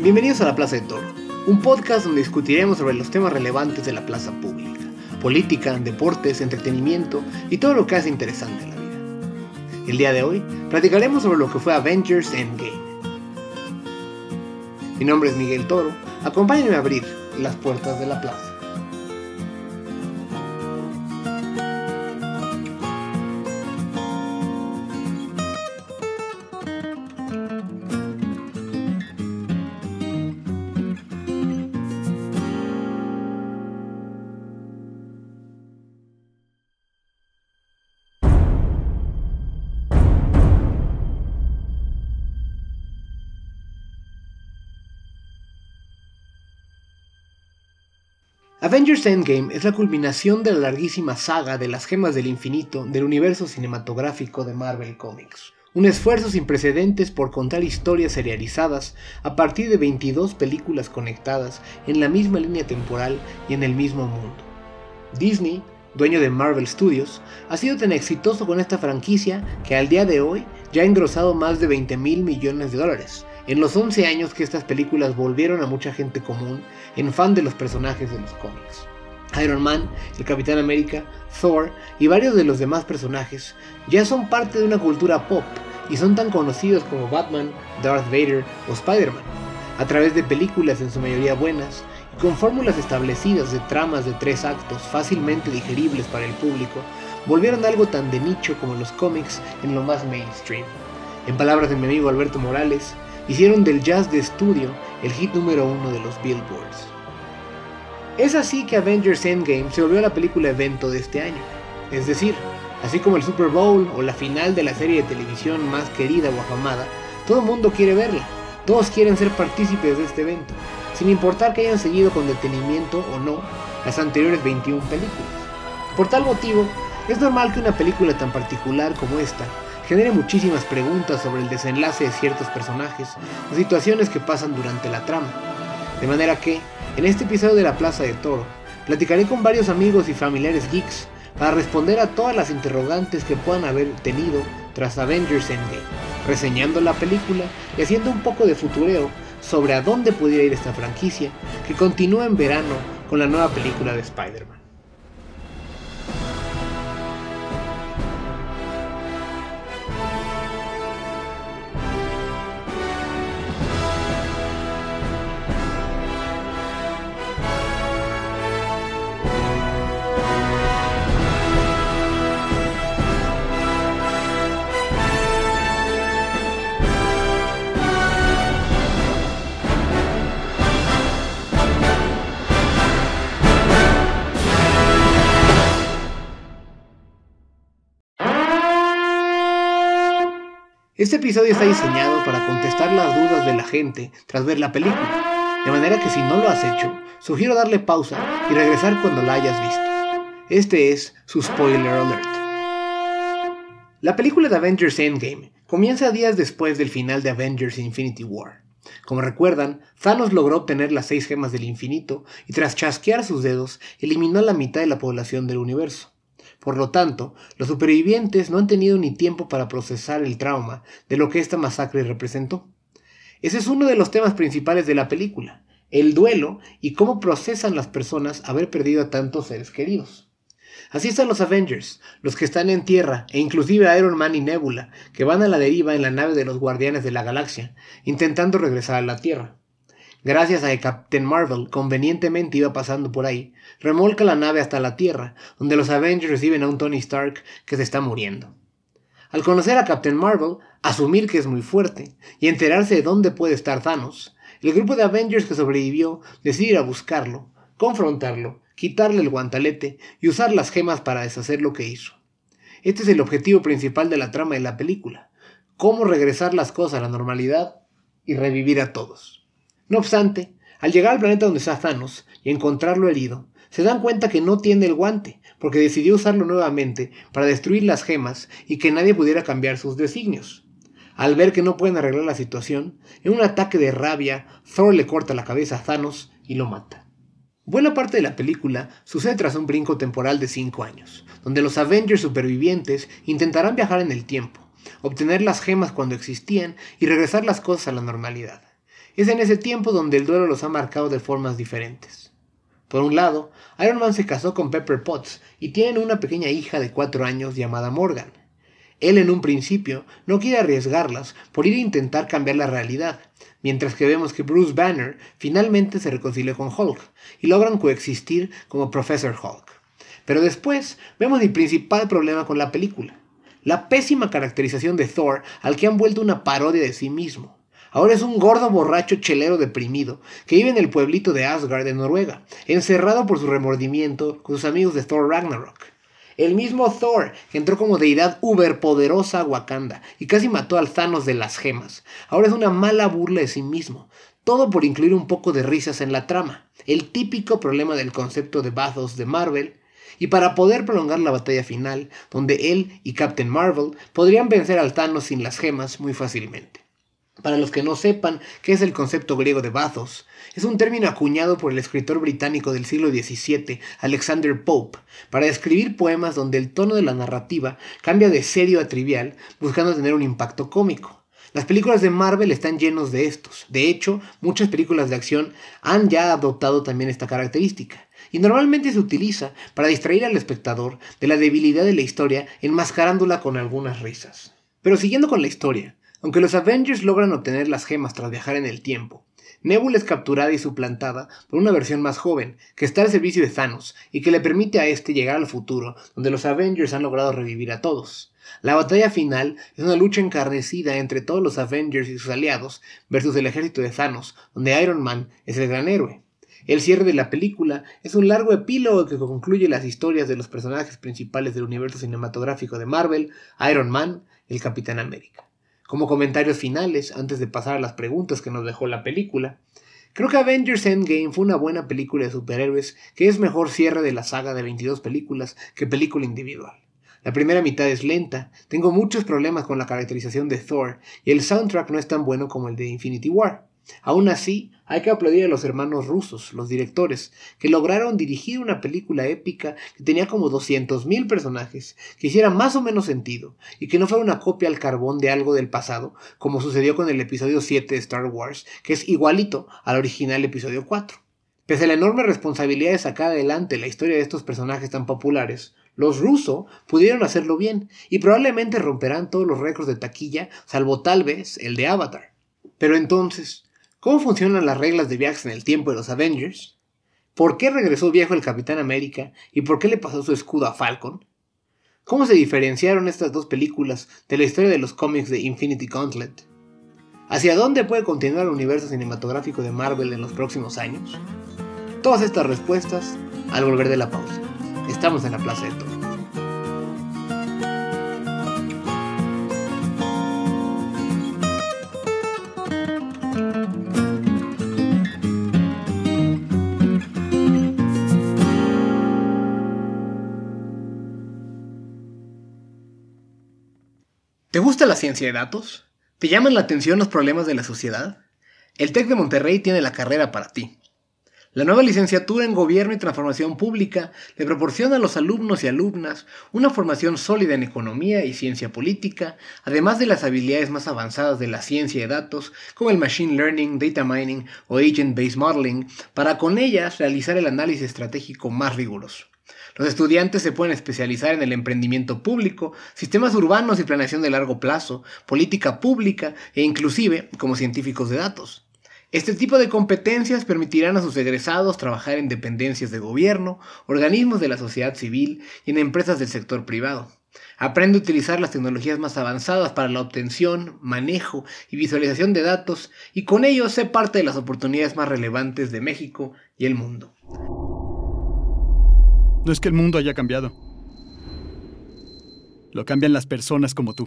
Bienvenidos a La Plaza de Toro, un podcast donde discutiremos sobre los temas relevantes de la plaza pública, política, deportes, entretenimiento y todo lo que hace interesante la vida. El día de hoy platicaremos sobre lo que fue Avengers Endgame. Mi nombre es Miguel Toro, acompáñenme a abrir las puertas de la plaza. Endgame es la culminación de la larguísima saga de las gemas del infinito del universo cinematográfico de Marvel Comics. Un esfuerzo sin precedentes por contar historias serializadas a partir de 22 películas conectadas en la misma línea temporal y en el mismo mundo. Disney, dueño de Marvel Studios, ha sido tan exitoso con esta franquicia que al día de hoy ya ha engrosado más de 20 mil millones de dólares, en los 11 años que estas películas volvieron a mucha gente común en fan de los personajes de los cómics. Iron Man, el Capitán América, Thor y varios de los demás personajes ya son parte de una cultura pop y son tan conocidos como Batman, Darth Vader o Spider-Man, a través de películas en su mayoría buenas y con fórmulas establecidas de tramas de tres actos fácilmente digeribles para el público, volvieron algo tan de nicho como los cómics en lo más mainstream. En palabras de mi amigo Alberto Morales, hicieron del jazz de estudio el hit número uno de los Billboards. Es así que Avengers Endgame se volvió la película evento de este año. Es decir, así como el Super Bowl o la final de la serie de televisión más querida o afamada, todo el mundo quiere verla, todos quieren ser partícipes de este evento, sin importar que hayan seguido con detenimiento o no las anteriores 21 películas. Por tal motivo, es normal que una película tan particular como esta genere muchísimas preguntas sobre el desenlace de ciertos personajes o situaciones que pasan durante la trama. De manera que, en este episodio de la Plaza de Toro, platicaré con varios amigos y familiares geeks para responder a todas las interrogantes que puedan haber tenido tras Avengers Endgame, reseñando la película y haciendo un poco de futureo sobre a dónde pudiera ir esta franquicia que continúa en verano con la nueva película de Spider-Man. Este episodio está diseñado para contestar las dudas de la gente tras ver la película, de manera que si no lo has hecho, sugiero darle pausa y regresar cuando la hayas visto. Este es su spoiler alert. La película de Avengers Endgame comienza días después del final de Avengers Infinity War. Como recuerdan, Thanos logró obtener las seis gemas del infinito y tras chasquear sus dedos eliminó la mitad de la población del universo. Por lo tanto, los supervivientes no han tenido ni tiempo para procesar el trauma de lo que esta masacre representó. Ese es uno de los temas principales de la película, el duelo y cómo procesan las personas haber perdido a tantos seres queridos. Así están los Avengers, los que están en tierra, e inclusive Iron Man y Nebula, que van a la deriva en la nave de los Guardianes de la Galaxia, intentando regresar a la Tierra. Gracias a que Captain Marvel convenientemente iba pasando por ahí, remolca la nave hasta la Tierra, donde los Avengers reciben a un Tony Stark que se está muriendo. Al conocer a Captain Marvel, asumir que es muy fuerte y enterarse de dónde puede estar Thanos, el grupo de Avengers que sobrevivió decide ir a buscarlo, confrontarlo, quitarle el guantalete y usar las gemas para deshacer lo que hizo. Este es el objetivo principal de la trama de la película, cómo regresar las cosas a la normalidad y revivir a todos. No obstante, al llegar al planeta donde está Thanos y encontrarlo herido, se dan cuenta que no tiene el guante, porque decidió usarlo nuevamente para destruir las gemas y que nadie pudiera cambiar sus designios. Al ver que no pueden arreglar la situación, en un ataque de rabia, Thor le corta la cabeza a Thanos y lo mata. Buena parte de la película sucede tras un brinco temporal de 5 años, donde los Avengers supervivientes intentarán viajar en el tiempo, obtener las gemas cuando existían y regresar las cosas a la normalidad. Es en ese tiempo donde el duelo los ha marcado de formas diferentes. Por un lado, Iron Man se casó con Pepper Potts y tienen una pequeña hija de cuatro años llamada Morgan. Él en un principio no quiere arriesgarlas por ir a intentar cambiar la realidad, mientras que vemos que Bruce Banner finalmente se reconcilia con Hulk y logran coexistir como Professor Hulk. Pero después vemos el principal problema con la película, la pésima caracterización de Thor al que han vuelto una parodia de sí mismo. Ahora es un gordo borracho chelero deprimido que vive en el pueblito de Asgard de Noruega, encerrado por su remordimiento con sus amigos de Thor Ragnarok. El mismo Thor, que entró como deidad uberpoderosa a Wakanda y casi mató al Thanos de las gemas, ahora es una mala burla de sí mismo. Todo por incluir un poco de risas en la trama, el típico problema del concepto de Bathos de Marvel, y para poder prolongar la batalla final, donde él y Captain Marvel podrían vencer al Thanos sin las gemas muy fácilmente. Para los que no sepan qué es el concepto griego de bathos, es un término acuñado por el escritor británico del siglo XVII, Alexander Pope, para describir poemas donde el tono de la narrativa cambia de serio a trivial, buscando tener un impacto cómico. Las películas de Marvel están llenos de estos. De hecho, muchas películas de acción han ya adoptado también esta característica. Y normalmente se utiliza para distraer al espectador de la debilidad de la historia enmascarándola con algunas risas. Pero siguiendo con la historia, aunque los Avengers logran obtener las gemas tras viajar en el tiempo, Nebula es capturada y suplantada por una versión más joven, que está al servicio de Thanos y que le permite a este llegar al futuro, donde los Avengers han logrado revivir a todos. La batalla final es una lucha encarnecida entre todos los Avengers y sus aliados versus el ejército de Thanos, donde Iron Man es el gran héroe. El cierre de la película es un largo epílogo que concluye las historias de los personajes principales del universo cinematográfico de Marvel, Iron Man y el Capitán América. Como comentarios finales, antes de pasar a las preguntas que nos dejó la película, creo que Avengers Endgame fue una buena película de superhéroes que es mejor cierre de la saga de 22 películas que película individual. La primera mitad es lenta, tengo muchos problemas con la caracterización de Thor y el soundtrack no es tan bueno como el de Infinity War. Aún así, hay que aplaudir a los hermanos rusos, los directores, que lograron dirigir una película épica que tenía como 200.000 personajes, que hiciera más o menos sentido, y que no fuera una copia al carbón de algo del pasado, como sucedió con el episodio 7 de Star Wars, que es igualito al original episodio 4. Pese a la enorme responsabilidad de sacar adelante la historia de estos personajes tan populares, los rusos pudieron hacerlo bien, y probablemente romperán todos los récords de taquilla, salvo tal vez el de Avatar. Pero entonces, ¿Cómo funcionan las reglas de viajes en el tiempo de los Avengers? ¿Por qué regresó viejo el Capitán América y por qué le pasó su escudo a Falcon? ¿Cómo se diferenciaron estas dos películas de la historia de los cómics de Infinity Gauntlet? ¿Hacia dónde puede continuar el universo cinematográfico de Marvel en los próximos años? Todas estas respuestas al volver de la pausa. Estamos en la Plaza de Toro. ¿Te gusta la ciencia de datos? ¿Te llaman la atención los problemas de la sociedad? El TEC de Monterrey tiene la carrera para ti. La nueva licenciatura en Gobierno y Transformación Pública le proporciona a los alumnos y alumnas una formación sólida en economía y ciencia política, además de las habilidades más avanzadas de la ciencia de datos, como el Machine Learning, Data Mining o Agent-Based Modeling, para con ellas realizar el análisis estratégico más riguroso. Los estudiantes se pueden especializar en el emprendimiento público, sistemas urbanos y planeación de largo plazo, política pública e inclusive como científicos de datos. Este tipo de competencias permitirán a sus egresados trabajar en dependencias de gobierno, organismos de la sociedad civil y en empresas del sector privado. Aprende a utilizar las tecnologías más avanzadas para la obtención, manejo y visualización de datos y con ello sé parte de las oportunidades más relevantes de México y el mundo. No es que el mundo haya cambiado. Lo cambian las personas como tú.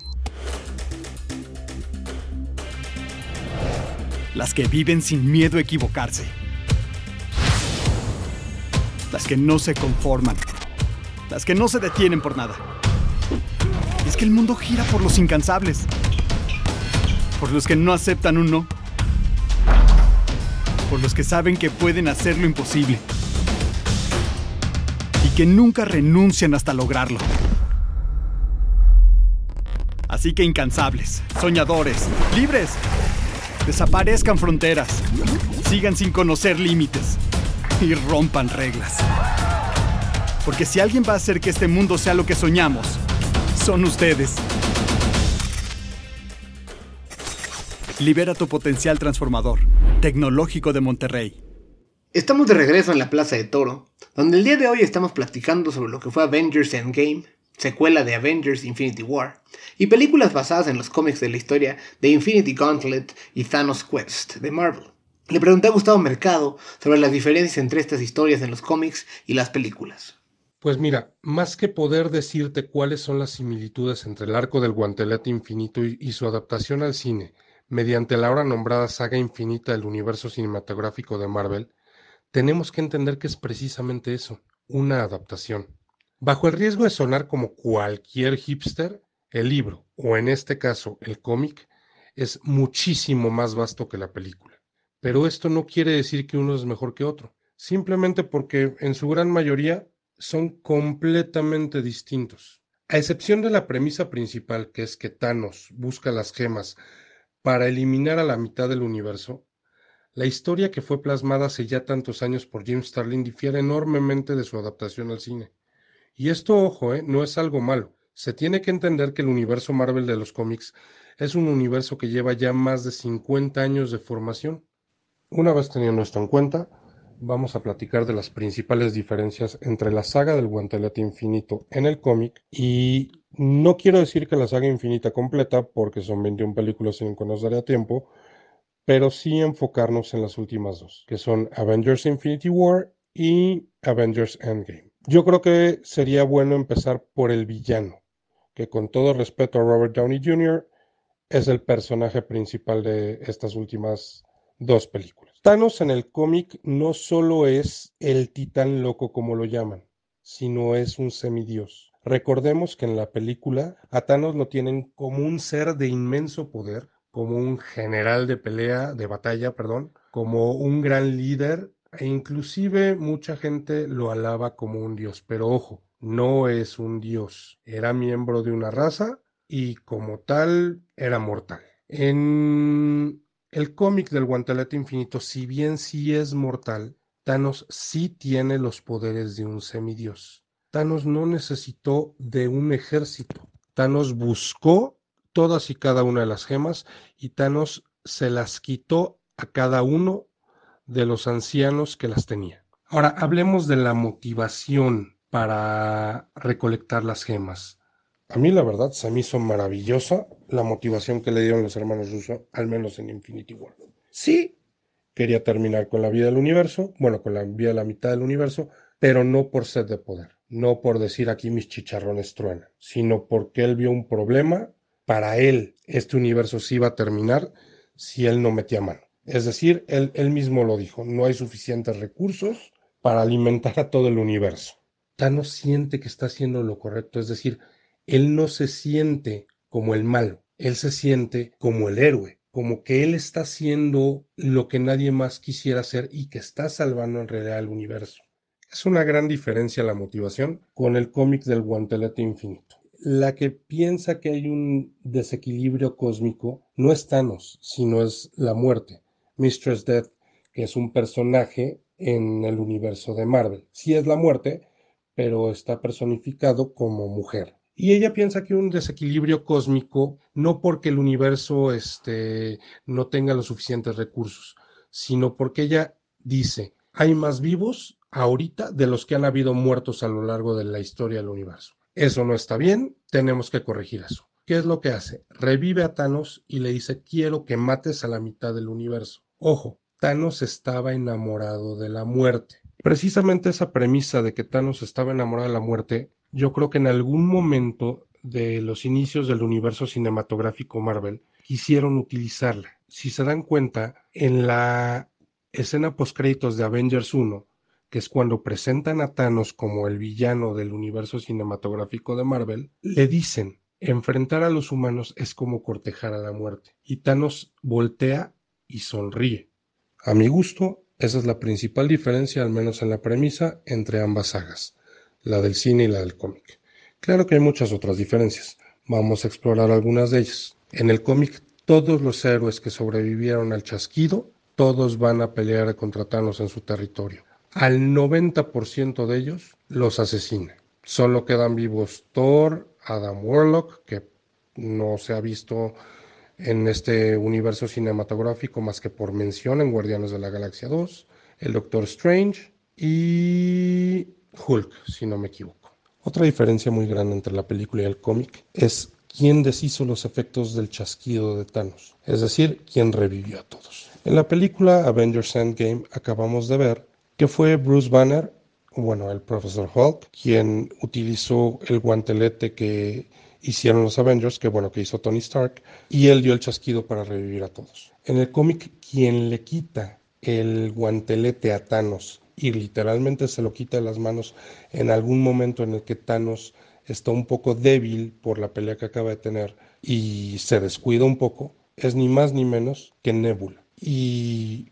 Las que viven sin miedo a equivocarse. Las que no se conforman. Las que no se detienen por nada. Es que el mundo gira por los incansables. Por los que no aceptan un no. Por los que saben que pueden hacer lo imposible que nunca renuncian hasta lograrlo. Así que incansables, soñadores, libres, Desaparezcan fronteras. Sigan sin conocer límites. Y rompan reglas. Porque si alguien va a hacer que este mundo sea lo que soñamos, son ustedes. Libera tu potencial transformador. Tecnológico de Monterrey. Estamos de regreso en la Plaza de Toro, donde el día de hoy estamos platicando sobre lo que fue Avengers Endgame, secuela de Avengers Infinity War, y películas basadas en los cómics de la historia de Infinity Gauntlet y Thanos Quest de Marvel. Le pregunté a Gustavo Mercado sobre las diferencias entre estas historias en los cómics y las películas. Pues mira, más que poder decirte cuáles son las similitudes entre el arco del guantelete infinito y, su adaptación al cine, mediante la ahora nombrada saga infinita del universo cinematográfico de Marvel, tenemos que entender que es precisamente eso, una adaptación. Bajo el riesgo de sonar como cualquier hipster, el libro, o en este caso el cómic, es muchísimo más vasto que la película. Pero esto no quiere decir que uno es mejor que otro, simplemente porque en su gran mayoría son completamente distintos. A excepción de la premisa principal, que es que Thanos busca las gemas para eliminar a la mitad del universo, la historia que fue plasmada hace ya tantos años por James Starlin difiere enormemente de su adaptación al cine. Y esto, ojo, eh, no es algo malo. Se tiene que entender que el universo Marvel de los cómics es un universo que lleva ya más de 50 años de formación. Una vez teniendo esto en cuenta, vamos a platicar de las principales diferencias entre la saga del guantelete infinito en el cómic y no quiero decir que la saga infinita completa porque son 21 películas y nunca nos daría tiempo, pero sí enfocarnos en las últimas dos, que son Avengers Infinity War y Avengers Endgame. Yo creo que sería bueno empezar por el villano, que con todo respeto a Robert Downey Jr. es el personaje principal de estas últimas dos películas. Thanos en el cómic no solo es el titán loco como lo llaman, sino es un semidios. Recordemos que en la película a Thanos lo tienen como un ser de inmenso poder, como un general de pelea, de batalla, perdón, como un gran líder e inclusive mucha gente lo alaba como un dios, pero ojo, no es un dios, era miembro de una raza y como tal era mortal. En el cómic del guantelete infinito, si bien sí es mortal, Thanos sí tiene los poderes de un semidios. Thanos no necesitó de un ejército. Thanos buscó todas y cada una de las gemas y Thanos se las quitó a cada uno de los ancianos que las tenía. Ahora hablemos de la motivación para recolectar las gemas. A mí la verdad se me hizo maravillosa la motivación que le dieron los hermanos Russo, al menos en Infinity War. Sí, quería terminar con la vida del universo, bueno, con la vida de la mitad del universo, pero no por sed de poder, no por decir aquí mis chicharrones truenan, sino porque él vio un problema, para él este universo sí iba a terminar si él no metía mano. Es decir, él, mismo lo dijo, no hay suficientes recursos para alimentar a todo el universo. Thanos siente que está haciendo lo correcto, es decir, él no se siente como el malo, él se siente como el héroe, como que él está haciendo lo que nadie más quisiera hacer y que está salvando en realidad el universo. Es una gran diferencia la motivación con el cómic del guantelete infinito. La que piensa que hay un desequilibrio cósmico no es Thanos, sino es la muerte. Mistress Death, que es un personaje en el universo de Marvel. Sí es la muerte, pero está personificado como mujer. Y ella piensa que un desequilibrio cósmico, no porque el universo este, no tenga los suficientes recursos, sino porque ella dice, hay más vivos ahorita de los que han habido muertos a lo largo de la historia del universo. Eso no está bien, tenemos que corregir eso. ¿Qué es lo que hace? Revive a Thanos y le dice, quiero que mates a la mitad del universo. Ojo, Thanos estaba enamorado de la muerte. Precisamente esa premisa de que Thanos estaba enamorado de la muerte yo creo que en algún momento de los inicios del universo cinematográfico Marvel quisieron utilizarla. Si se dan cuenta, en la escena postcréditos de Avengers 1, que es cuando presentan a Thanos como el villano del universo cinematográfico de Marvel, le dicen, enfrentar a los humanos es como cortejar a la muerte. Y Thanos voltea y sonríe. A mi gusto, esa es la principal diferencia, al menos en la premisa, entre ambas sagas la del cine y la del cómic. Claro que hay muchas otras diferencias. Vamos a explorar algunas de ellas. En el cómic todos los héroes que sobrevivieron al chasquido, todos van a pelear contra Thanos en su territorio. Al 90% de ellos los asesina. Solo quedan vivos Thor, Adam Warlock, que no se ha visto en este universo cinematográfico más que por mención en Guardianes de la Galaxia 2, el Doctor Strange y Hulk, si no me equivoco. Otra diferencia muy grande entre la película y el cómic es quién deshizo los efectos del chasquido de Thanos, es decir, quién revivió a todos. En la película Avengers Endgame acabamos de ver que fue Bruce Banner, bueno, el profesor Hulk, quien utilizó el guantelete que hicieron los Avengers, que bueno, que hizo Tony Stark, y él dio el chasquido para revivir a todos. En el cómic, quien le quita el guantelete a Thanos y literalmente se lo quita de las manos en algún momento en el que Thanos está un poco débil por la pelea que acaba de tener y se descuida un poco, es ni más ni menos que Nebula. Y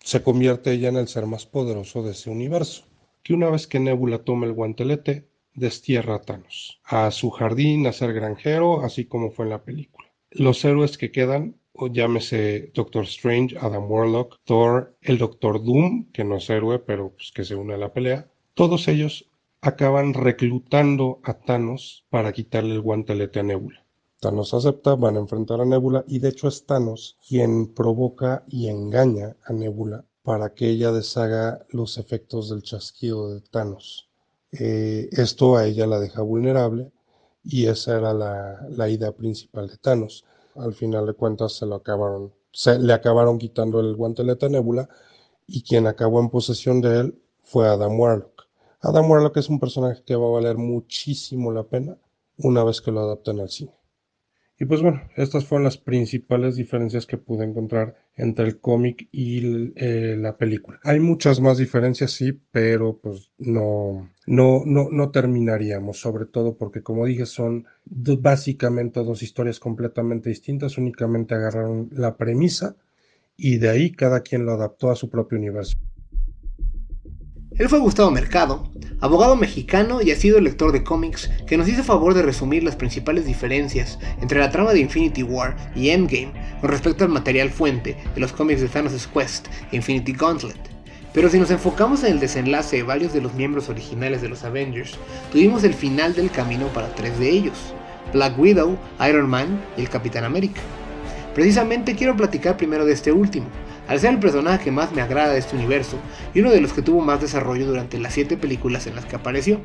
se convierte ella en el ser más poderoso de ese universo. Que una vez que Nebula toma el guantelete, destierra a Thanos, a su jardín, a ser granjero, así como fue en la película. Los héroes que quedan, o llámese Doctor Strange, Adam Warlock, Thor, el Doctor Doom, que no es héroe, pero pues, que se une a la pelea, todos ellos acaban reclutando a Thanos para quitarle el guantelete a Nebula. Thanos acepta, van a enfrentar a Nebula y de hecho es Thanos quien provoca y engaña a Nebula para que ella deshaga los efectos del chasquido de Thanos. Eh, esto a ella la deja vulnerable y esa era la, idea principal de Thanos. Al final de cuentas se lo acabaron, se, le acabaron quitando el guantelete a Nebula y quien acabó en posesión de él fue Adam Warlock. Adam Warlock es un personaje que va a valer muchísimo la pena una vez que lo adapten al cine. Y pues bueno, estas fueron las principales diferencias que pude encontrar entre el cómic y eh, la película. Hay muchas más diferencias, sí, pero pues no, no, no, no terminaríamos, sobre todo porque como dije son básicamente dos historias completamente distintas, únicamente agarraron la premisa y de ahí cada quien lo adaptó a su propio universo. Él fue Gustavo Mercado, abogado mexicano y ha sido lector de cómics, que nos hizo favor de resumir las principales diferencias entre la trama de Infinity War y Endgame con respecto al material fuente de los cómics de Thanos' Quest e Infinity Gauntlet. Pero si nos enfocamos en el desenlace de varios de los miembros originales de los Avengers, tuvimos el final del camino para tres de ellos, Black Widow, Iron Man y el Capitán América. Precisamente quiero platicar primero de este último, al ser el personaje que más me agrada de este universo y uno de los que tuvo más desarrollo durante las siete películas en las que apareció.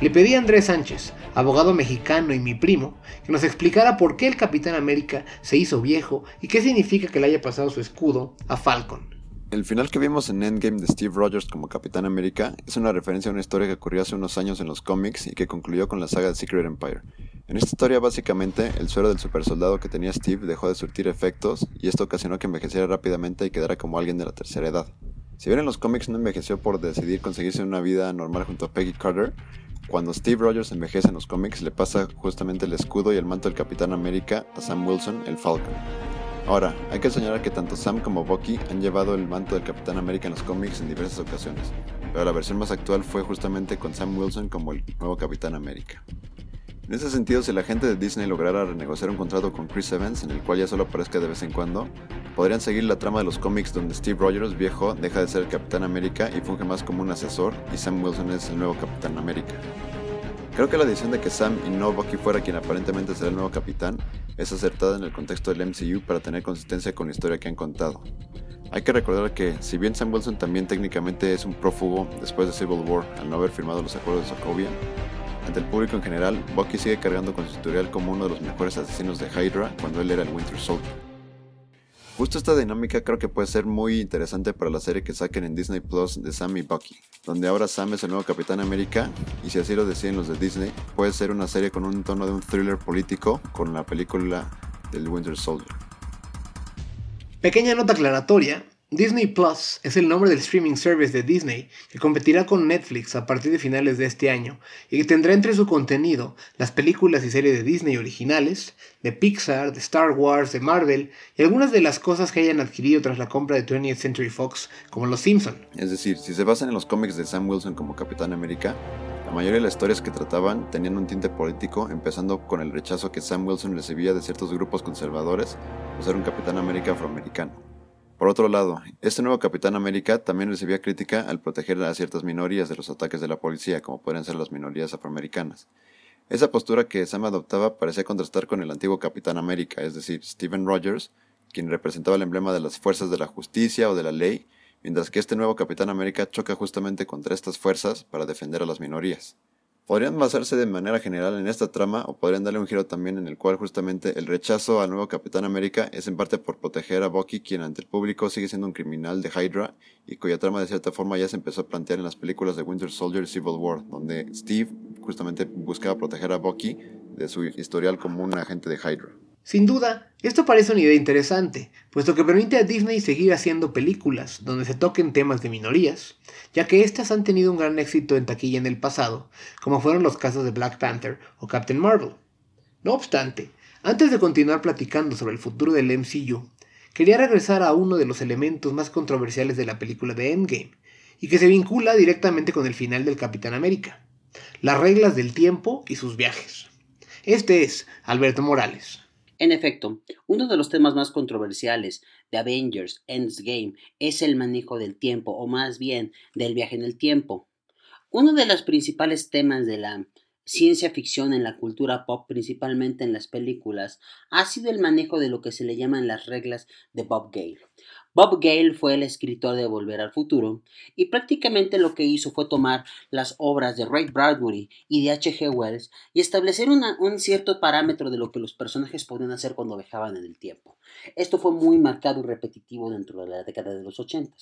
Le pedí a Andrés Sánchez, abogado mexicano y mi primo, que nos explicara por qué el Capitán América se hizo viejo y qué significa que le haya pasado su escudo a Falcon. El final que vimos en Endgame de Steve Rogers como Capitán América es una referencia a una historia que ocurrió hace unos años en los cómics y que concluyó con la saga de Secret Empire. En esta historia básicamente el suero del supersoldado que tenía Steve dejó de surtir efectos y esto ocasionó que envejeciera rápidamente y quedara como alguien de la tercera edad. Si bien en los cómics no envejeció por decidir conseguirse una vida normal junto a Peggy Carter, cuando Steve Rogers envejece en los cómics le pasa justamente el escudo y el manto del Capitán América a Sam Wilson, el Falcon. Ahora, hay que señalar que tanto Sam como Bucky han llevado el manto del Capitán América en los cómics en diversas ocasiones, pero la versión más actual fue justamente con Sam Wilson como el nuevo Capitán América. En ese sentido, si la gente de Disney lograra renegociar un contrato con Chris Evans, en el cual ya solo aparezca de vez en cuando, podrían seguir la trama de los cómics donde Steve Rogers, viejo, deja de ser Capitán América y funge más como un asesor, y Sam Wilson es el nuevo Capitán América. Creo que la decisión de que Sam y no Bucky fuera quien aparentemente será el nuevo capitán es acertada en el contexto del MCU para tener consistencia con la historia que han contado. Hay que recordar que, si bien Sam Wilson también técnicamente es un prófugo después de Civil War al no haber firmado los acuerdos de Sokovia, ante el público en general, Bucky sigue cargando con su historial como uno de los mejores asesinos de Hydra cuando él era el Winter Soldier. Justo esta dinámica creo que puede ser muy interesante para la serie que saquen en Disney Plus de Sam y Bucky, donde ahora Sam es el nuevo Capitán América y si así lo deciden los de Disney, puede ser una serie con un tono de un thriller político con la película del Winter Soldier. Pequeña nota aclaratoria, Disney Plus es el nombre del streaming service de Disney que competirá con Netflix a partir de finales de este año y que tendrá entre su contenido las películas y series de Disney originales, de Pixar, de Star Wars, de Marvel y algunas de las cosas que hayan adquirido tras la compra de 20th Century Fox como Los Simpson. Es decir, si se basan en los cómics de Sam Wilson como Capitán América, La mayoría de las historias que trataban tenían un tinte político, empezando con el rechazo que Sam Wilson recibía de ciertos grupos conservadores por ser un Capitán América afroamericano. Por otro lado, este nuevo Capitán América también recibía crítica al proteger a ciertas minorías de los ataques de la policía, como pueden ser las minorías afroamericanas. Esa postura que Sam adoptaba parecía contrastar con el antiguo Capitán América, es decir, Stephen Rogers, quien representaba el emblema de las fuerzas de la justicia o de la ley, mientras que este nuevo Capitán América choca justamente contra estas fuerzas para defender a las minorías. Podrían basarse de manera general en esta trama o podrían darle un giro también en el cual justamente el rechazo al nuevo Capitán América es en parte por proteger a Bucky quien ante el público sigue siendo un criminal de Hydra y cuya trama de cierta forma ya se empezó a plantear en las películas de Winter Soldier y Civil War, donde Steve justamente buscaba proteger a Bucky de su historial como un agente de Hydra. Sin duda, esto parece una idea interesante, puesto que permite a Disney seguir haciendo películas donde se toquen temas de minorías, ya que éstas han tenido un gran éxito en taquilla en el pasado, como fueron los casos de Black Panther o Captain Marvel. No obstante, antes de continuar platicando sobre el futuro del MCU, quería regresar a uno de los elementos más controversiales de la película de Endgame, y que se vincula directamente con el final del Capitán América, las reglas del tiempo y sus viajes. Este es Alberto Morales. En efecto, uno de los temas más controversiales de Avengers Endgame es el manejo del tiempo, o más bien del viaje en el tiempo. Uno de los principales temas de la ciencia ficción en la cultura pop, principalmente en las películas, ha sido el manejo de lo que se le llaman las reglas de Bob Gale. Bob Gale fue el escritor de Volver al Futuro y prácticamente lo que hizo fue tomar las obras de Ray Bradbury y de H.G. Wells y establecer un cierto parámetro de lo que los personajes podían hacer cuando viajaban en el tiempo. Esto fue muy marcado y repetitivo dentro de la década de los 80.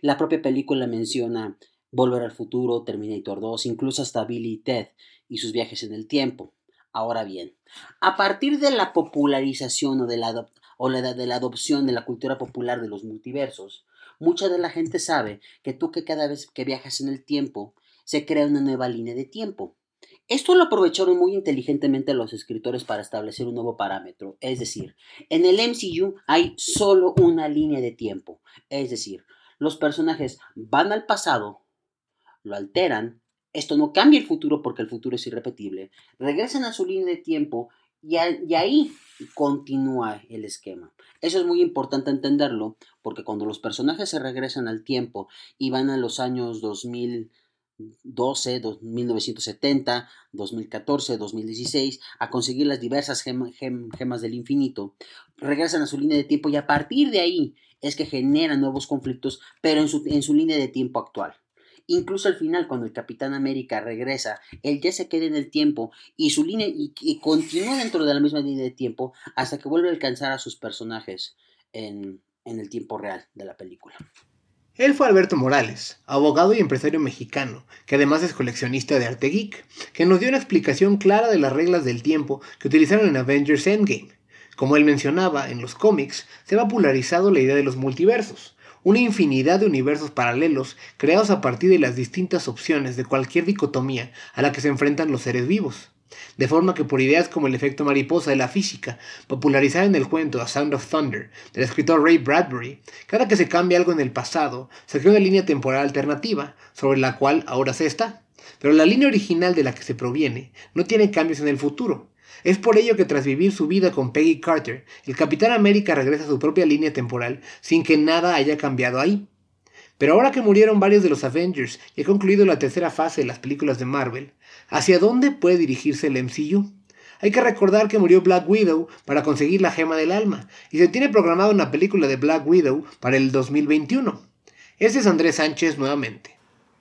La propia película menciona Volver al Futuro, Terminator 2, incluso hasta Billy y Ted y sus viajes en el tiempo. Ahora bien, a partir de la popularización o de la o la de la adopción de la cultura popular de los multiversos, mucha de la gente sabe que tú que cada vez que viajas en el tiempo, se crea una nueva línea de tiempo. Esto lo aprovecharon muy inteligentemente los escritores para establecer un nuevo parámetro, es decir, en el MCU hay solo una línea de tiempo, es decir, los personajes van al pasado, lo alteran, esto no cambia el futuro porque el futuro es irrepetible, regresan a su línea de tiempo y, ahí continúa el esquema. Eso es muy importante entenderlo porque cuando los personajes se regresan al tiempo y van a los años 2012, 1970, 2014, 2016 a conseguir las diversas gemas del infinito, regresan a su línea de tiempo y a partir de ahí es que generan nuevos conflictos, pero en su, en su línea de tiempo actual. Incluso al final, cuando el Capitán América regresa, él ya se queda en el tiempo y su línea y, continúa dentro de la misma línea de tiempo hasta que vuelve a alcanzar a sus personajes en, el tiempo real de la película. Él fue Alberto Morales, abogado y empresario mexicano, que además es coleccionista de arte geek, que nos dio una explicación clara de las reglas del tiempo que utilizaron en Avengers Endgame. Como él mencionaba, en los cómics se ha popularizado la idea de los multiversos, una infinidad de universos paralelos creados a partir de las distintas opciones de cualquier dicotomía a la que se enfrentan los seres vivos. De forma que por ideas como el efecto mariposa de la física, popularizada en el cuento A Sound of Thunder del escritor Ray Bradbury, cada que se cambia algo en el pasado, se crea una línea temporal alternativa, sobre la cual ahora se está. Pero la línea original de la que se proviene no tiene cambios en el futuro, es por ello que tras vivir su vida con Peggy Carter, el Capitán América regresa a su propia línea temporal sin que nada haya cambiado ahí. Pero ahora que murieron varios de los Avengers y ha concluido la tercera fase de las películas de Marvel, ¿hacia dónde puede dirigirse el MCU? Hay que recordar que murió Black Widow para conseguir la gema del alma, y se tiene programada una película de Black Widow para el 2021. Ese es Andrés Sánchez nuevamente.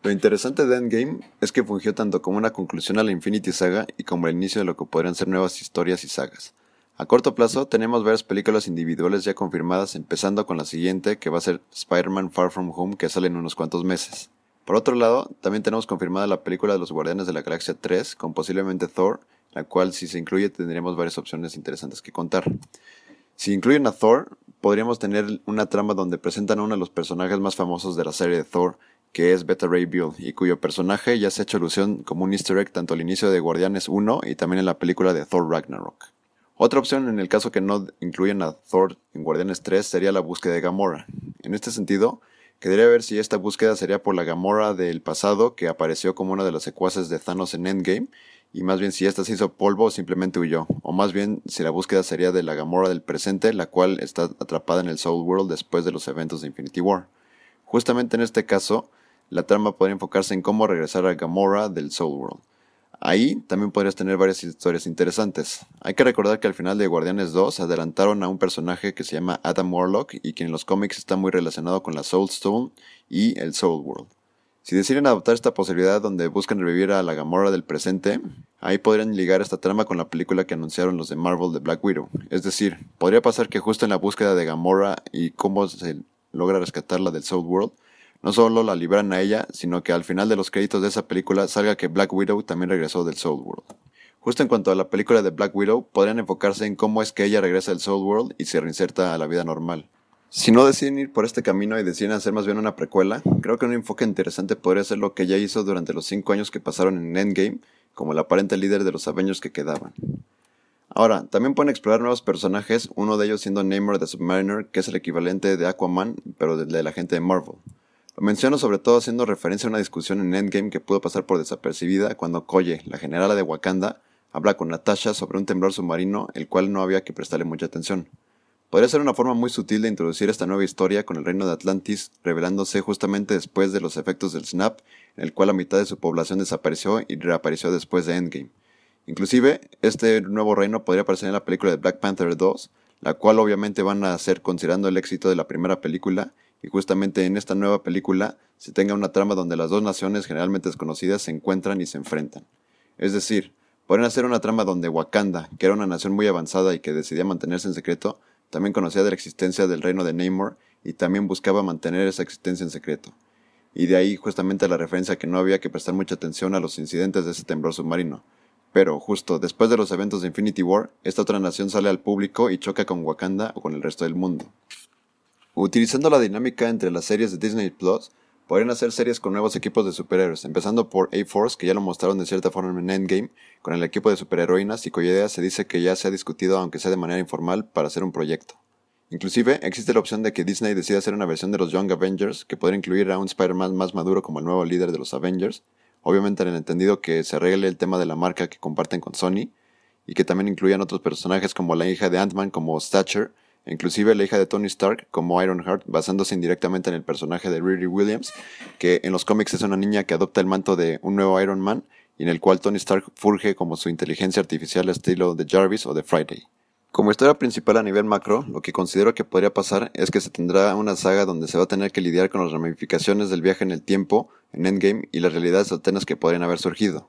Lo interesante de Endgame es que fungió tanto como una conclusión a la Infinity Saga y como el inicio de lo que podrían ser nuevas historias y sagas. A corto plazo tenemos varias películas individuales ya confirmadas, empezando con la siguiente que va a ser Spider-Man Far From Home que sale en unos cuantos meses. Por otro lado, también tenemos confirmada la película de los Guardianes de la Galaxia 3 con posiblemente Thor, la cual si se incluye tendríamos varias opciones interesantes que contar. Si incluyen a Thor, podríamos tener una trama donde presentan a uno de los personajes más famosos de la serie de Thor, que es Beta Ray Bill, y cuyo personaje ya se ha hecho alusión como un easter egg tanto al inicio de Guardianes 1 y también en la película de Thor Ragnarok. Otra opción en el caso que no incluyen a Thor en Guardianes 3 sería la búsqueda de Gamora. En este sentido, Quedaría ver si esta búsqueda sería por la Gamora del pasado, que apareció como una de las secuaces de Thanos en Endgame, y más bien si esta se hizo polvo o simplemente huyó, o más bien si la búsqueda sería de la Gamora del presente, la cual está atrapada en el Soul World después de los eventos de Infinity War. Justamente en este caso, la trama podría enfocarse en cómo regresar a Gamora del Soul World. Ahí también podrías tener varias historias interesantes. Hay que recordar que al final de Guardianes 2 adelantaron a un personaje que se llama Adam Warlock y que en los cómics está muy relacionado con la Soul Stone y el Soul World. Si deciden adoptar esta posibilidad donde buscan revivir a la Gamora del presente, ahí podrían ligar esta trama con la película que anunciaron los de Marvel de Black Widow. Es decir, podría pasar que justo en la búsqueda de Gamora y cómo se logra rescatarla del Soul World, no solo la libran a ella, sino que al final de los créditos de esa película salga que Black Widow también regresó del Soul World. Justo en cuanto a la película de Black Widow, podrían enfocarse en cómo es que ella regresa del Soul World y se reinserta a la vida normal. Si no deciden ir por este camino y deciden hacer más bien una precuela, creo que un enfoque interesante podría ser lo que ella hizo durante los 5 años que pasaron en Endgame, como el aparente líder de los Avengers que quedaban. Ahora, también pueden explorar nuevos personajes, uno de ellos siendo Namor the Submariner, que es el equivalente de Aquaman, pero de la gente de Marvel. Lo menciono sobre todo haciendo referencia a una discusión en Endgame que pudo pasar por desapercibida cuando Koye, la generala de Wakanda, habla con Natasha sobre un temblor submarino, el cual no había que prestarle mucha atención. Podría ser una forma muy sutil de introducir esta nueva historia con el reino de Atlantis, revelándose justamente después de los efectos del snap, en el cual la mitad de su población desapareció y reapareció después de Endgame. Inclusive, este nuevo reino podría aparecer en la película de Black Panther 2, la cual obviamente van a hacer considerando el éxito de la primera película, y justamente en esta nueva película se tenga una trama donde las dos naciones generalmente desconocidas se encuentran y se enfrentan. Es decir, pueden hacer una trama donde Wakanda, que era una nación muy avanzada y que decidía mantenerse en secreto, también conocía de la existencia del reino de Namor y también buscaba mantener esa existencia en secreto. Y de ahí justamente la referencia que no había que prestar mucha atención a los incidentes de ese temblor submarino. Pero justo después de los eventos de Infinity War, esta otra nación sale al público y choca con Wakanda o con el resto del mundo. Utilizando la dinámica entre las series de Disney Plus, podrían hacer series con nuevos equipos de superhéroes, empezando por A-Force, que ya lo mostraron de cierta forma en Endgame, con el equipo de superheroínas y cuya idea se dice que ya se ha discutido, aunque sea de manera informal, para hacer un proyecto. Inclusive, existe la opción de que Disney decida hacer una versión de los Young Avengers, que podría incluir a un Spider-Man más maduro como el nuevo líder de los Avengers, obviamente en el entendido que se arregle el tema de la marca que comparten con Sony, y que también incluyan otros personajes como la hija de Ant-Man como Stature, inclusive la hija de Tony Stark como Ironheart, basándose indirectamente en el personaje de Riri Williams, que en los cómics es una niña que adopta el manto de un nuevo Iron Man y en el cual Tony Stark furge como su inteligencia artificial estilo de Jarvis o de Friday. Como historia principal a nivel macro, lo que considero que podría pasar es que se tendrá una saga donde se va a tener que lidiar con las ramificaciones del viaje en el tiempo, en Endgame, y las realidades alternas que podrían haber surgido.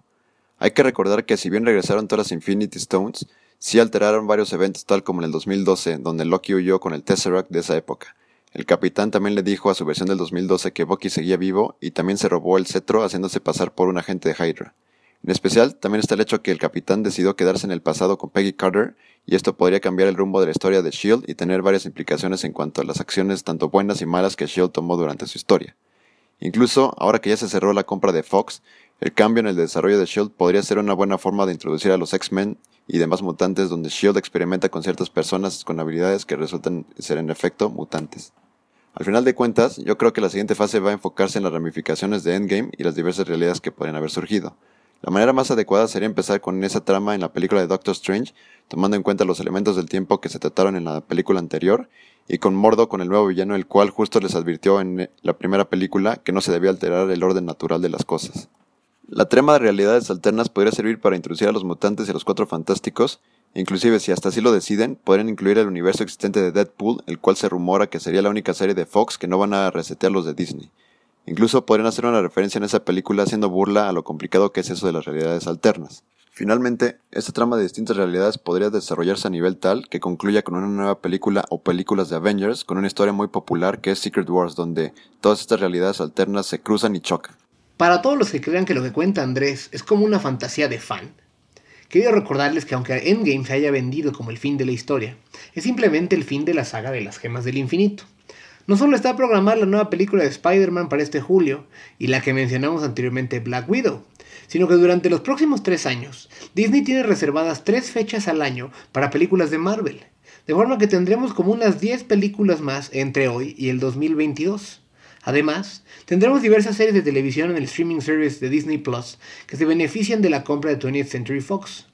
Hay que recordar que si bien regresaron todas las Infinity Stones, sí alteraron varios eventos tal como en el 2012, donde Loki huyó con el Tesseract de esa época. El capitán también le dijo a su versión del 2012 que Bucky seguía vivo y también se robó el cetro haciéndose pasar por un agente de Hydra. En especial, también está el hecho que el capitán decidió quedarse en el pasado con Peggy Carter, y esto podría cambiar el rumbo de la historia de Shield y tener varias implicaciones en cuanto a las acciones tanto buenas y malas que Shield tomó durante su historia. Incluso, ahora que ya se cerró la compra de Fox, el cambio en el desarrollo de Shield podría ser una buena forma de introducir a los X-Men y demás mutantes donde Shield experimenta con ciertas personas con habilidades que resultan ser en efecto mutantes. Al final de cuentas, yo creo que la siguiente fase va a enfocarse en las ramificaciones de Endgame y las diversas realidades que podrían haber surgido. La manera más adecuada sería empezar con esa trama en la película de Doctor Strange, tomando en cuenta los elementos del tiempo que se trataron en la película anterior, y con Mordo con el nuevo villano, el cual justo les advirtió en la primera película que no se debía alterar el orden natural de las cosas. La trama de realidades alternas podría servir para introducir a los mutantes y a los cuatro fantásticos, e inclusive si hasta así lo deciden, podrían incluir el universo existente de Deadpool, el cual se rumora que sería la única serie de Fox que no van a resetear los de Disney. Incluso podrían hacer una referencia en esa película haciendo burla a lo complicado que es eso de las realidades alternas. Finalmente, esta trama de distintas realidades podría desarrollarse a nivel tal que concluya con una nueva película o películas de Avengers con una historia muy popular que es Secret Wars, donde todas estas realidades alternas se cruzan y chocan. Para todos los que crean que lo que cuenta Andrés es como una fantasía de fan, quiero recordarles que aunque Endgame se haya vendido como el fin de la historia, es simplemente el fin de la saga de las gemas del infinito. No solo está programada la nueva película de Spider-Man para este julio y la que mencionamos anteriormente Black Widow, sino que durante los próximos tres años Disney tiene reservadas tres fechas al año para películas de Marvel, de forma que tendremos como unas 10 películas más entre hoy y el 2022. Además, tendremos diversas series de televisión en el streaming service de Disney Plus que se benefician de la compra de 20th Century Fox.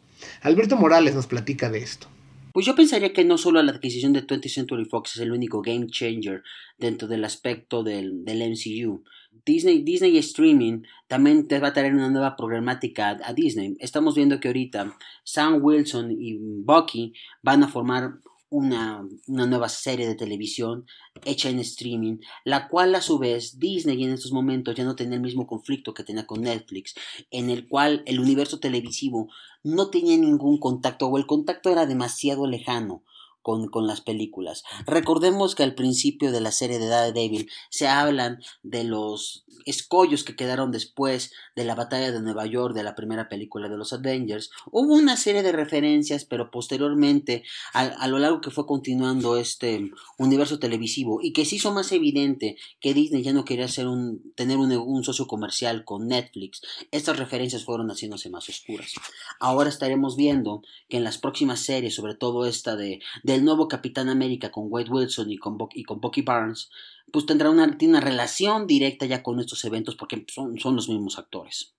Alberto Morales nos platica de esto. Pues yo pensaría que no solo la adquisición de 20th Century Fox es el único game changer dentro del aspecto del, del MCU. Disney, Disney Streaming también te va a traer una nueva programática a, Disney. Estamos viendo que ahorita Sam Wilson y Bucky van a formar una, una, nueva serie de televisión hecha en streaming, la cual a su vez Disney en estos momentos ya no tiene el mismo conflicto que tenía con Netflix, en el cual el universo televisivo no tenía ningún contacto o el contacto era demasiado lejano con, con, las películas. Recordemos que al principio de la serie de Daredevil se hablan de los escollos que quedaron después de la batalla de Nueva York de la primera película de los Avengers. Hubo una serie de referencias, pero posteriormente, a, lo largo que fue continuando este universo televisivo y que se hizo más evidente que Disney ya no quería hacer un, tener un socio comercial con Netflix, estas referencias fueron haciéndose más oscuras. Ahora estaremos viendo que en las próximas series, sobre todo esta de el nuevo Capitán América con Wade Wilson y con, y con Bucky Barnes, pues tendrá una, una relación directa ya con estos eventos porque son, son los mismos actores.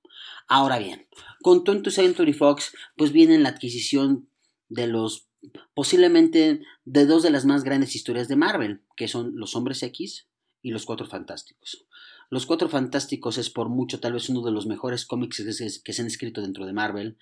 Ahora bien, con 20th Century Fox, pues viene la adquisición de los posiblemente de dos de las más grandes historias de Marvel, que son los Hombres X y los Cuatro Fantásticos. Los Cuatro Fantásticos es por mucho tal vez uno de los mejores cómics que se, han escrito dentro de Marvel.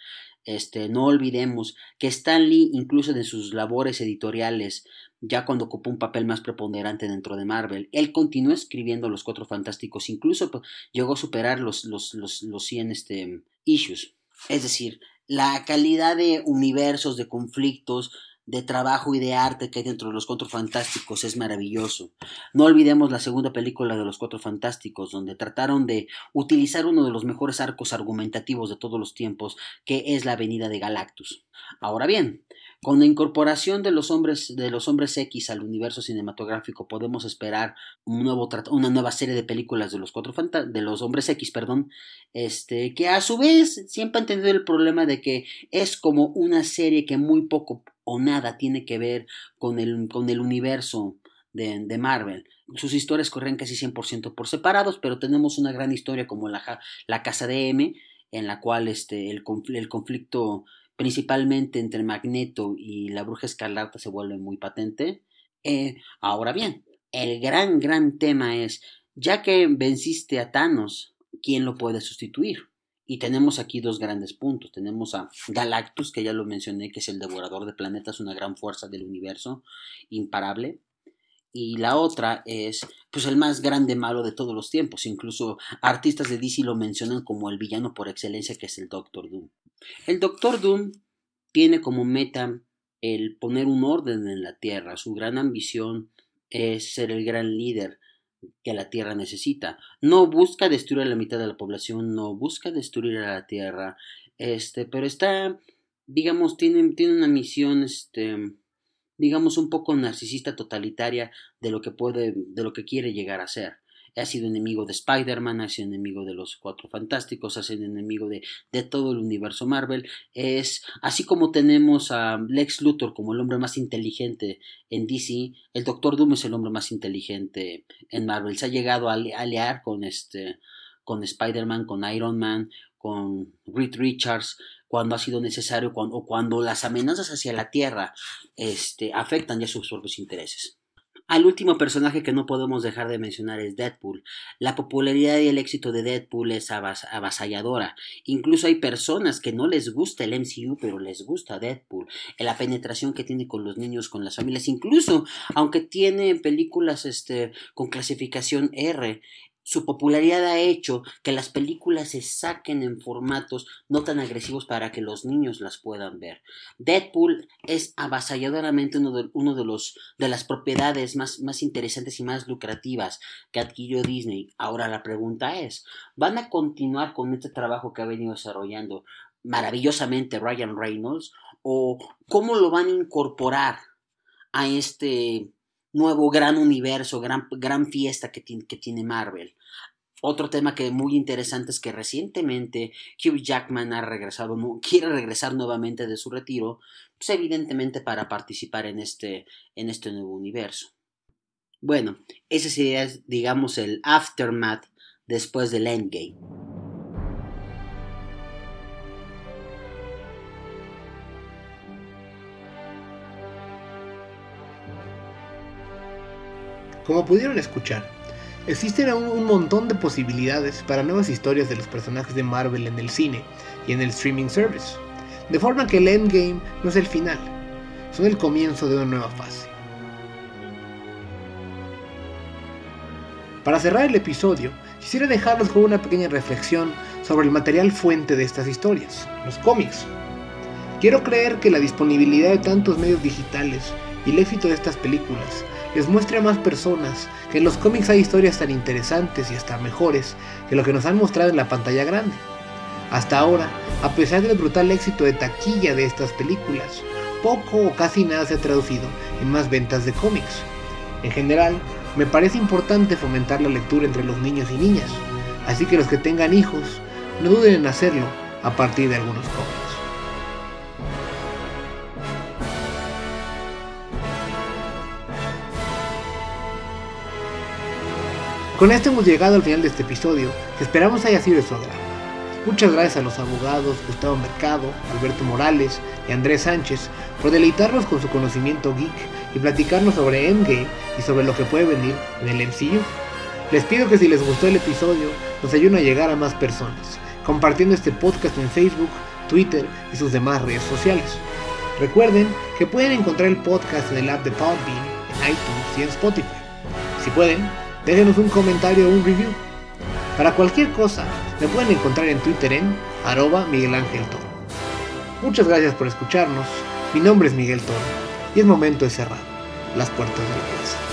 Este, no olvidemos que Stan Lee, incluso de sus labores editoriales, ya cuando ocupó un papel más preponderante dentro de Marvel, él continuó escribiendo Los Cuatro Fantásticos, incluso llegó a superar los, los, los, los 100 este, issues. Es decir, la calidad de universos, de conflictos, de trabajo y de arte que hay dentro de los Cuatro Fantásticos es maravilloso. No olvidemos la segunda película de los Cuatro Fantásticos, donde trataron de utilizar uno de los mejores arcos argumentativos de todos los tiempos, que es la Avenida de Galactus. Ahora bien, con la incorporación de los hombres, de los hombres X al universo cinematográfico, podemos esperar un nuevo, una nueva serie de películas de los cuatro de los hombres X, perdón, este, que a su vez siempre han tenido el problema de que es como una serie que muy poco o nada tiene que ver con el, con el universo de, de, Marvel. Sus historias corren casi 100% por separados, pero tenemos una gran historia como la, la Casa de M, en la cual este, el, el conflicto principalmente entre Magneto y la Bruja Escarlata se vuelve muy patente. Eh, ahora bien, el gran, gran tema es, ya que venciste a Thanos, ¿quién lo puede sustituir? Y tenemos aquí dos grandes puntos. Tenemos a Galactus, que ya lo mencioné, que es el devorador de planetas, una gran fuerza del universo, imparable. Y la otra es, pues, el más grande malo de todos los tiempos. Incluso artistas de DC lo mencionan como el villano por excelencia, que es el Doctor Doom. El Doctor Doom tiene como meta el poner un orden en la Tierra. Su gran ambición es ser el gran líder que la Tierra necesita. No busca destruir a la mitad de la población, no busca destruir a la Tierra, este, pero está, digamos, tiene, tiene una misión, este, digamos, un poco narcisista totalitaria de lo que puede, de lo que quiere llegar a ser ha sido enemigo de Spider-Man, ha sido enemigo de los Cuatro Fantásticos, ha sido enemigo de, de, todo el universo Marvel. Es así como tenemos a Lex Luthor como el hombre más inteligente en DC, el Doctor Doom es el hombre más inteligente en Marvel. Se ha llegado a aliar con este con Spider-Man, con Iron Man, con Reed Richards, cuando ha sido necesario cuando, o cuando las amenazas hacia la Tierra este, afectan ya sus propios intereses. Al último personaje que no podemos dejar de mencionar es Deadpool. La popularidad y el éxito de Deadpool es avasalladora. Incluso hay personas que no les gusta el MCU, pero les gusta Deadpool. La penetración que tiene con los niños, con las familias. Incluso, aunque tiene películas este, con clasificación R, su popularidad ha hecho que las películas se saquen en formatos no tan agresivos para que los niños las puedan ver. Deadpool es avasalladoramente uno de, uno de, los, de las propiedades más, más interesantes y más lucrativas que adquirió Disney. Ahora la pregunta es, ¿van a continuar con este trabajo que ha venido desarrollando maravillosamente Ryan Reynolds o cómo lo van a incorporar a este nuevo gran universo, gran, gran fiesta que tiene, que tiene Marvel. Otro tema que es muy interesante es que recientemente Hugh Jackman ha regresado, quiere regresar nuevamente de su retiro, pues evidentemente para participar en este, en este nuevo universo. Bueno, ese sería, digamos, el aftermath después del endgame. Como pudieron escuchar, existen aún un montón de posibilidades para nuevas historias de los personajes de Marvel en el cine y en el streaming service, de forma que el endgame no es el final, son el comienzo de una nueva fase. Para cerrar el episodio, quisiera dejarlos con una pequeña reflexión sobre el material fuente de estas historias, los cómics. Quiero creer que la disponibilidad de tantos medios digitales y el éxito de estas películas les muestre a más personas que en los cómics hay historias tan interesantes y hasta mejores que lo que nos han mostrado en la pantalla grande. Hasta ahora, a pesar del brutal éxito de taquilla de estas películas, poco o casi nada se ha traducido en más ventas de cómics. En general, me parece importante fomentar la lectura entre los niños y niñas, así que los que tengan hijos, no duden en hacerlo a partir de algunos cómics. Con esto hemos llegado al final de este episodio, que esperamos haya sido de su agrado. Muchas gracias a los abogados Gustavo Mercado, Alberto Morales y Andrés Sánchez por deleitarnos con su conocimiento geek y platicarnos sobre Endgame y sobre lo que puede venir en el MCU. Les pido que si les gustó el episodio, nos ayuden a llegar a más personas, compartiendo este podcast en Facebook, Twitter y sus demás redes sociales. Recuerden que pueden encontrar el podcast en el app de Podbean, en iTunes y en Spotify. Si pueden, déjenos un comentario o un review. Para cualquier cosa, me pueden encontrar en Twitter en arroba Miguel Ángel Toro. Muchas gracias por escucharnos. Mi nombre es Miguel Toro y es momento de cerrar las puertas de la.